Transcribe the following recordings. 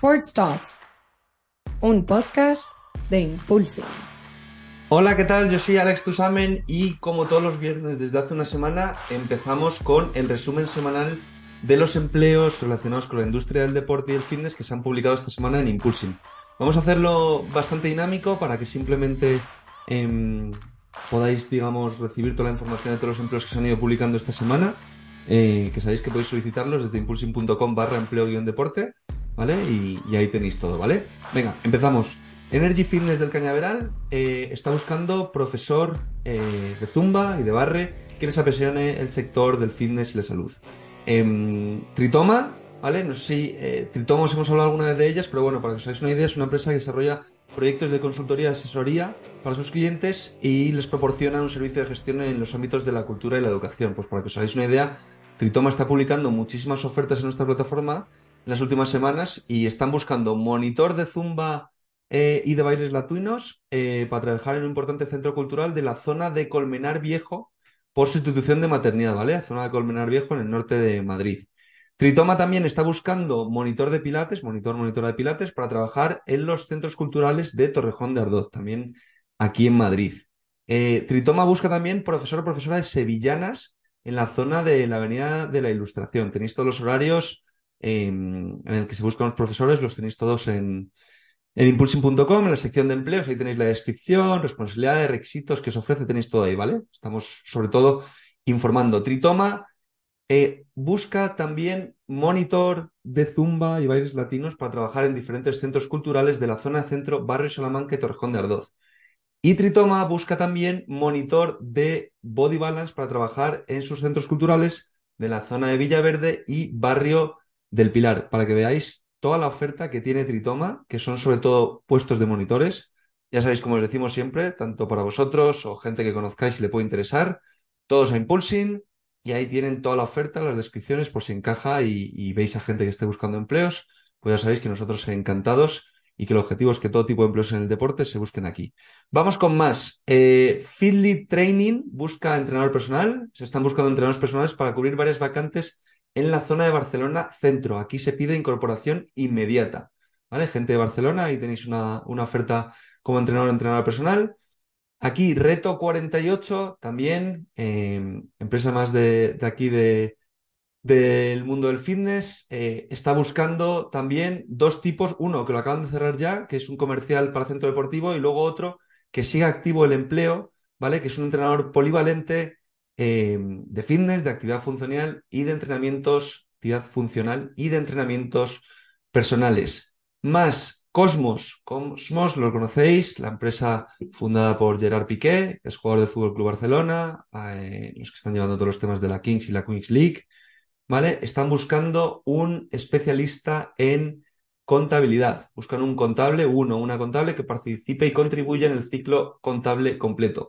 Sports Talks, un podcast de Impulsing. Hola, ¿qué tal? Yo soy Alex Tusamen y como todos los viernes desde hace una semana empezamos con el resumen semanal de los empleos relacionados con la industria del deporte y el fitness que se han publicado esta semana en Impulsing. Vamos a hacerlo bastante dinámico para que simplemente em, podáis, digamos, recibir toda la información de todos los empleos que se han ido publicando esta semana. Eh, que sabéis que podéis solicitarlos desde impulsing.com barra empleo-deporte, ¿vale? Y, ahí tenéis todo, ¿vale? Venga, empezamos. Energy Fitness del Cañaveral eh, está buscando profesor eh, de Zumba y de Barre que les apasione el sector del fitness y la salud. Em, Tritoma, ¿vale? No sé si Tritoma os hemos hablado alguna vez de ellas, pero bueno, para que os hagáis una idea, es una empresa que desarrolla proyectos de consultoría y asesoría para sus clientes y les proporciona un servicio de gestión en los ámbitos de la cultura y la educación. Pues para que os hagáis una idea, Tritoma está publicando muchísimas ofertas en nuestra plataforma las últimas semanas y están buscando monitor de zumba eh, y de bailes latinos eh, para trabajar en un importante centro cultural de la zona de Colmenar Viejo por sustitución de maternidad, ¿vale? Zona de Colmenar Viejo en el norte de Madrid. Tritoma también está buscando monitor de pilates, monitor, monitora de pilates, para trabajar en los centros culturales de Torrejón de Ardoz, también aquí en Madrid. Eh, Tritoma busca también profesor o profesora de sevillanas en la zona de la Avenida de la Ilustración. Tenéis todos los horarios en el que se buscan los profesores, los tenéis todos en, en impulsing.com, en la sección de empleos, ahí tenéis la descripción, responsabilidades, requisitos que os ofrece, tenéis todo ahí, ¿vale? Estamos sobre todo informando. Tritoma eh, busca también monitor de zumba y bailes latinos para trabajar en diferentes centros culturales de la zona centro, barrio Salamanca y Torrejón de Ardoz. Y Tritoma busca también monitor de body balance para trabajar en sus centros culturales de la zona de Villaverde y barrio del Pilar, para que veáis toda la oferta que tiene Tritoma, que son sobre todo puestos de monitores. Ya sabéis, como os decimos siempre, tanto para vosotros o gente que conozcáis y le puede interesar, todos a Impulsing y ahí tienen toda la oferta, las descripciones por si encaja y, veis a gente que esté buscando empleos, pues ya sabéis que nosotros encantados y que el objetivo es que todo tipo de empleos en el deporte se busquen aquí. Vamos con más. Eh, Training busca entrenador personal. Se están buscando entrenadores personales para cubrir varias vacantes en la zona de Barcelona Centro. Aquí se pide incorporación inmediata. ¿Vale? Gente de Barcelona, ahí tenéis una, una oferta como entrenador entrenador personal. Aquí Reto 48, también, eh, empresa más de, aquí de, del mundo del fitness eh, está buscando también dos tipos, uno que lo acaban de cerrar ya, que es un comercial para centro deportivo, y luego otro que siga activo el empleo, ¿vale? Que es un entrenador polivalente eh, de fitness, de actividad funcional y de entrenamientos, actividad funcional y de entrenamientos personales. Más Cosmos, Cosmos lo conocéis, la empresa fundada por Gerard Piqué, es jugador del Fútbol Club Barcelona, eh, los que están llevando todos los temas de la Kings y la Queens League. ¿vale? Están buscando un especialista en contabilidad. Buscan un contable, uno, una contable que participe y contribuya en el ciclo contable completo.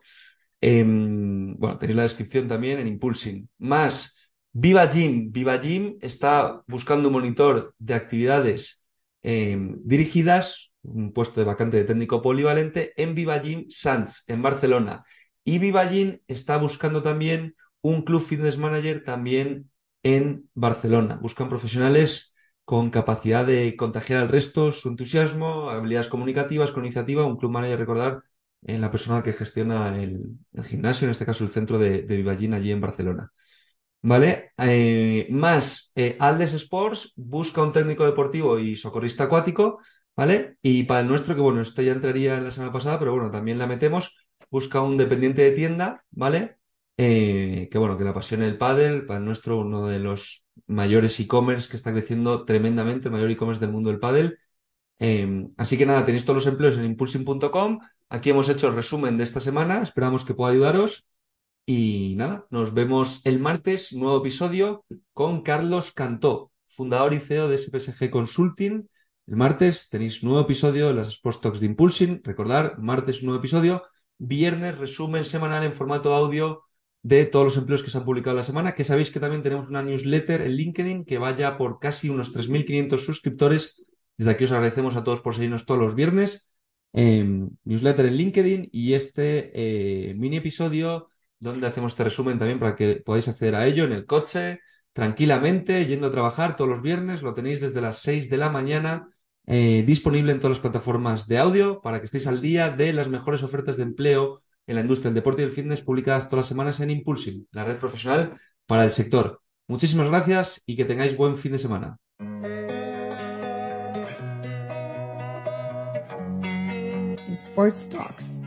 Em, bueno, tenéis la descripción también en Impulsing. Más, Viva Gym. Viva Gym está buscando un monitor de actividades em, dirigidas, un puesto de vacante de técnico polivalente en Viva Gym Sans, en Barcelona. Y Viva Gym está buscando también un club fitness manager también en Barcelona. Buscan profesionales con capacidad de contagiar al resto su entusiasmo, habilidades comunicativas, con iniciativa, un club manager, recordar, en la persona que gestiona el, gimnasio, en este caso el centro de, de Vivallín allí en Barcelona. ¿Vale? Eh, más, eh, Aldes Sports busca un técnico deportivo y socorrista acuático, ¿vale? Y para el nuestro, que bueno, esto ya entraría en la semana pasada, pero bueno, también la metemos, busca un dependiente de tienda, ¿vale? Eh, que bueno, que le apasiona el pádel, para nuestro uno de los mayores e-commerce que está creciendo tremendamente, el mayor e-commerce del mundo del pádel. Em, así que nada, tenéis todos los empleos en impulsing.com. Aquí hemos hecho el resumen de esta semana, esperamos que pueda ayudaros. Y nada, nos vemos el martes, nuevo episodio con Carlos Cantó, fundador y CEO de SPSG Consulting. El martes tenéis nuevo episodio de las Sports Talks de Impulsing. Recordar, martes nuevo episodio. Viernes resumen semanal en formato audio de todos los empleos que se han publicado la semana, que sabéis que también tenemos una newsletter en LinkedIn que vaya por casi unos 3.500 suscriptores. Desde aquí os agradecemos a todos por seguirnos todos los viernes. newsletter en LinkedIn y este eh, mini episodio donde hacemos este resumen también para que podáis acceder a ello en el coche, tranquilamente, yendo a trabajar todos los viernes. Lo tenéis desde las 6 de la mañana eh, disponible en todas las plataformas de audio para que estéis al día de las mejores ofertas de empleo en la industria del deporte y el fitness publicadas todas las semanas en Impulsing, la red profesional para el sector. Muchísimas gracias y que tengáis buen fin de semana. Sports Talks.